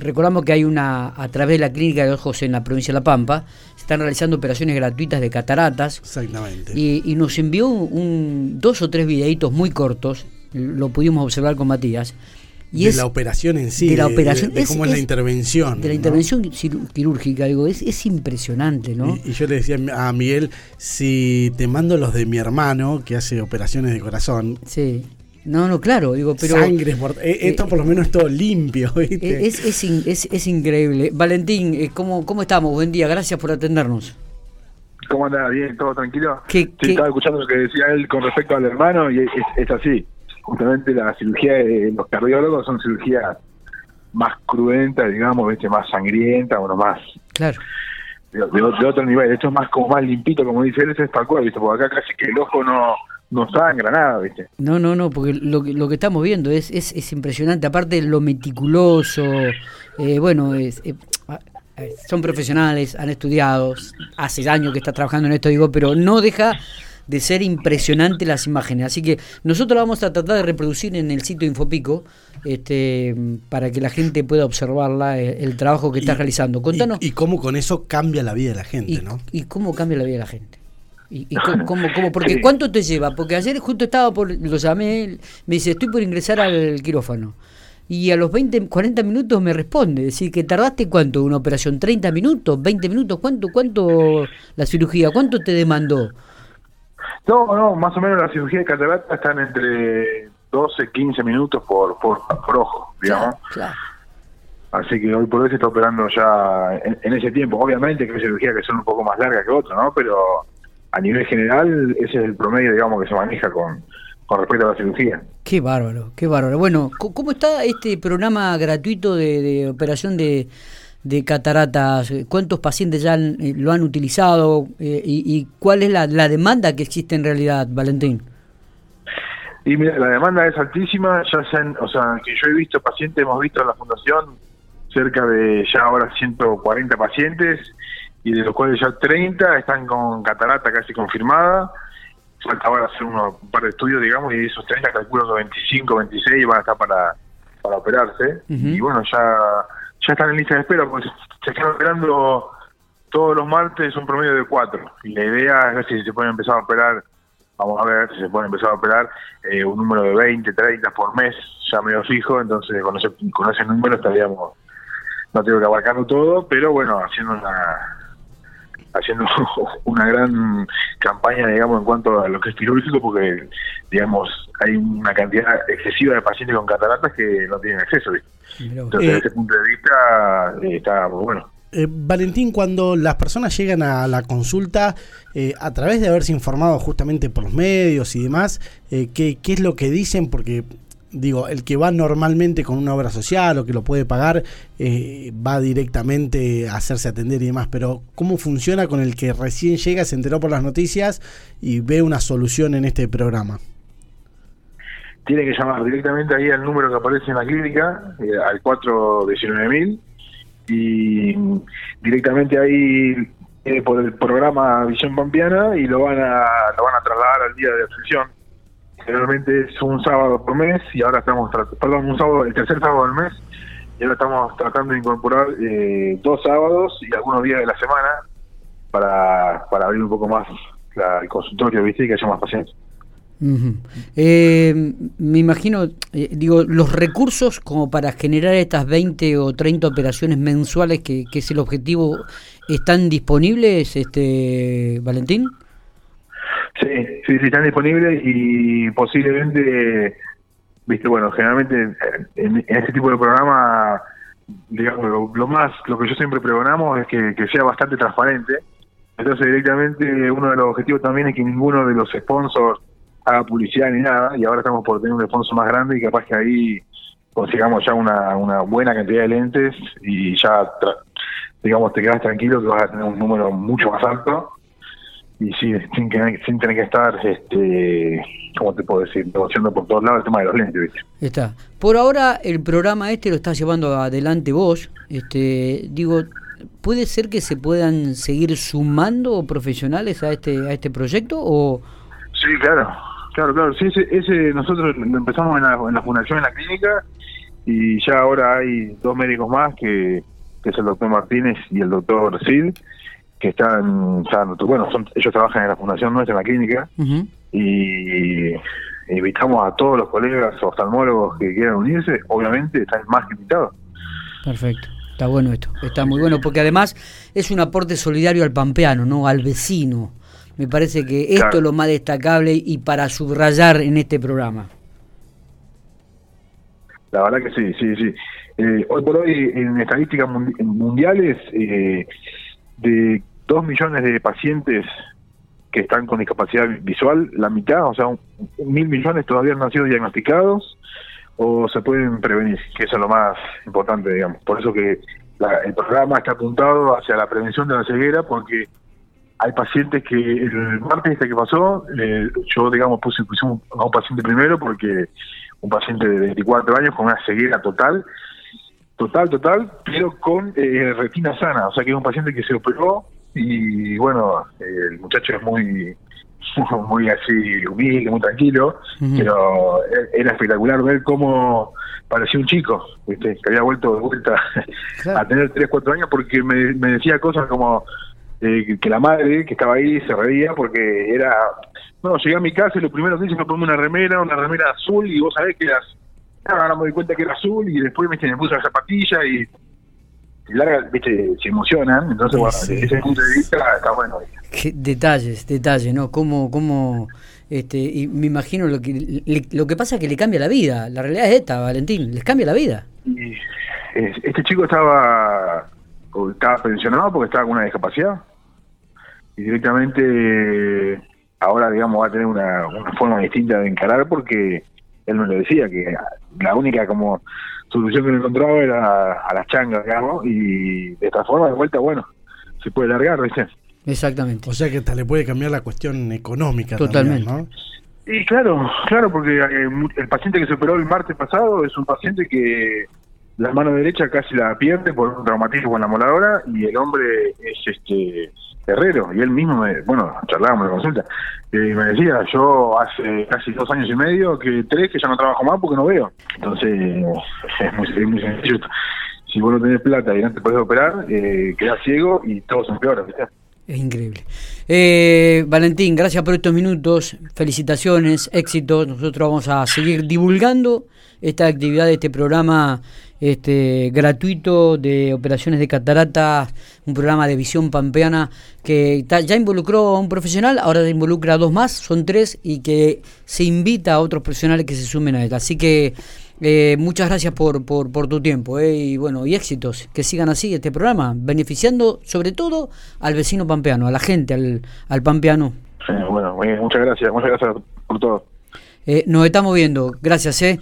recordamos que hay una, a través de la clínica de ojos en la provincia de La Pampa, se están realizando operaciones gratuitas de cataratas. Exactamente. Y, nos envió un, dos o tres videitos muy cortos, lo pudimos observar con Matías. Y de la operación en sí, de, la operación, de, cómo es, la intervención. De la intervención quirúrgica, digo, es, es impresionante, ¿no? Y, yo le decía a Miguel, si te mando los de mi hermano, que hace operaciones de corazón, sí. No, no, claro, digo, pero. Sangre, eh, esto por lo menos es todo limpio, ¿viste? Es, es, es, es increíble. Valentín, eh, ¿cómo, ¿cómo estamos? Buen día, gracias por atendernos. ¿Cómo anda? ¿Bien? ¿Todo tranquilo? sí, estaba escuchando lo que decía él con respecto al hermano y es, así. Justamente la cirugía de los cardiólogos son cirugías más cruentas, digamos, ¿viste? más sangrientas, bueno, más. Claro. De, otro nivel. Esto es más como más limpito, como dice él, es tal cual, ¿viste? Porque acá casi que el ojo no no sangra nada, ¿viste? No, no, no, porque lo, lo que estamos viendo es, es, es impresionante, aparte de lo meticuloso, eh, bueno, es, eh, son profesionales, han estudiado, hace años que está trabajando en esto, digo, pero no deja de ser impresionante las imágenes. Así que nosotros vamos a tratar de reproducir en el sitio Infopico este, para que la gente pueda observarla, eh, el, trabajo que está realizando. Contanos. Y, cómo con eso cambia la vida de la gente, ¿no? Y cómo cambia la vida de la gente. ¿Y, cómo, cómo, Porque ¿cuánto te lleva? Porque ayer justo estaba por, lo llamé, me dice, estoy por ingresar al quirófano. Y a los 20, 40 minutos me responde, decir, que tardaste cuánto una operación, 30 minutos, 20 minutos, ¿cuánto cuánto la cirugía, cuánto te demandó? No, no, más o menos la cirugía de catarata están entre 12, 15 minutos por, por, ojo, digamos. Así que hoy por hoy se está operando ya en, en, ese tiempo. Obviamente que hay cirugías que son un poco más largas que otras, ¿no? Pero a nivel general ese es el promedio, digamos, que se maneja con, con respecto a la cirugía. Qué bárbaro, qué bárbaro. Bueno, ¿cómo está este programa gratuito de, operación de, de, cataratas? ¿Cuántos pacientes ya eh, lo han utilizado eh, y, cuál es la, la, demanda que existe en realidad, Valentín? Y mira, la demanda es altísima, ya sean, o sea, que yo he visto pacientes, hemos visto en la fundación cerca de ya ahora 140 pacientes y de los cuales ya 30 están con catarata casi confirmada. Falta ahora hacer unos, un par de estudios, digamos, y esos 30 calculo que 25, 26 van a estar para, para operarse. Y bueno, ya ya están en lista de espera, porque se están operando todos los martes un promedio de 4. Y la idea es ver si se puede empezar a operar, vamos a ver si se puede empezar a operar eh, un número de 20, 30 por mes, ya medio fijo, entonces con ese, con ese número estaríamos, no tengo que abarcarlo todo, pero bueno, haciendo una haciendo una gran campaña, digamos, en cuanto a lo que es quirúrgico, porque, digamos, hay una cantidad excesiva de pacientes con cataratas que no tienen acceso. Entonces, desde ese punto de vista, eh, está muy bueno. Eh, Valentín, cuando las personas llegan a la consulta, eh, a través de haberse informado justamente por los medios y demás, ¿qué, ¿qué es lo que dicen? Porque digo, el que va normalmente con una obra social o que lo puede pagar, eh, va directamente a hacerse atender y demás, pero ¿cómo funciona con el que recién llega, se enteró por las noticias y ve una solución en este programa? Tiene que llamar directamente ahí al número que aparece en la clínica, eh, al 419.000, y directamente ahí por el programa Visión Pampiana y lo van a, lo van a trasladar al día de atención generalmente es un sábado por mes y ahora estamos, perdón, un sábado, el tercer sábado del mes, y ahora estamos tratando de incorporar eh, dos sábados y algunos días de la semana para, para abrir un poco más el consultorio, ¿viste? Y que haya más pacientes. Eh, me imagino, eh, digo, los recursos como para generar estas 20 o 30 operaciones mensuales, que, que es el objetivo, ¿están disponibles, este Valentín? Sí, sí, sí, están disponibles y posiblemente, viste, bueno, generalmente en, este tipo de programa, digamos, lo, más, lo que yo siempre pregonamos es que, sea bastante transparente. Entonces, directamente, uno de los objetivos también es que ninguno de los sponsors haga publicidad ni nada, y ahora estamos por tener un sponsor más grande y capaz que ahí consigamos ya una, una buena cantidad de lentes y ya, digamos, te quedas tranquilo que vas a tener un número mucho más alto y sí, sin, que, sin tener que estar, este, ¿cómo te puedo decir?, negociando por todos lados el tema de los lentes, ¿viste? Está. Por ahora el programa este lo estás llevando adelante vos, este, digo, ¿puede ser que se puedan seguir sumando profesionales a este a este proyecto o...? Sí, claro, claro, claro, sí, ese, ese nosotros empezamos en la, en la fundación, en la clínica, y ya ahora hay dos médicos más que, que es el doctor Martínez y el doctor Cid que están, bueno, son, ellos trabajan en la fundación nuestra, en la clínica, y invitamos a todos los colegas oftalmólogos que quieran unirse, obviamente están más que invitados. Perfecto. Está bueno esto, está muy bueno, porque además es un aporte solidario al pampeano, ¿no? Al vecino. Me parece que esto es lo más destacable y para subrayar en este programa. La verdad que sí, sí, sí. Eh, hoy por hoy, en estadísticas mundiales, eh, de dos millones de pacientes que están con discapacidad visual, la mitad, o sea, mil millones todavía no han sido diagnosticados o se pueden prevenir, que eso es lo más importante, digamos. Por eso que el programa está apuntado hacia la prevención de la ceguera, porque hay pacientes que el martes este que pasó, eh, yo, digamos, puse, a un paciente primero porque un paciente de 24 años con una ceguera total, total, total, pero con eh, retina sana, o sea que es un paciente que se operó y bueno, el muchacho es muy muy así humilde, muy tranquilo, pero era espectacular ver cómo parecía un chico, ¿viste? que había vuelto de vuelta a tener 3, 4 años porque me, me decía cosas como eh, que la madre que estaba ahí se reía porque era, bueno, llegué a mi casa y lo primero que hice fue ponerme una remera, una remera azul y vos sabés que eras, ahora me di cuenta que era azul y después me puse la zapatilla y larga, viste, se emocionan, entonces, bueno, desde ese punto de vista está bueno. detalles, detalles, ¿no? Cómo, cómo, este, y me imagino lo que, lo que pasa es que le cambia la vida, la realidad es esta, Valentín, les cambia la vida. Y, este chico estaba, estaba pensionado porque estaba con una discapacidad, y directamente ahora, digamos, va a tener una, una forma distinta de encarar porque él me lo decía, que la única como solución que no encontraba era a las changas, digamos, y de esta forma, de vuelta, bueno, se puede largar, ¿viste? Exactamente. O sea que hasta le puede cambiar la cuestión económica Totalmente. También, ¿no? Y claro, claro, porque eh, el paciente que se operó el martes pasado es un paciente que la mano derecha casi la pierde por un traumatismo en la moladora y el hombre es este herrero y él mismo, me, bueno, charlábamos la consulta, y me decía, yo hace casi dos años y medio, que tres, que ya no trabajo más porque no veo. Entonces, es muy, muy sencillo. Si vos no tenés plata y no te podés operar, eh, quedás ciego y todo se empeora. Es increíble. Eh, Valentín, gracias por estos minutos. Felicitaciones, éxitos. Nosotros vamos a seguir divulgando esta actividad de este programa este, gratuito de operaciones de catarata, un programa de visión pampeana que ya involucró a un profesional, ahora involucra a dos más, son tres, y que se invita a otros profesionales que se sumen a él. Así que eh, muchas gracias por, por, por tu tiempo eh, y bueno y éxitos que sigan así este programa beneficiando sobre todo al vecino pampeano a la gente al, al pampeano. Bueno muchas gracias muchas gracias por todo. Eh, nos estamos viendo gracias eh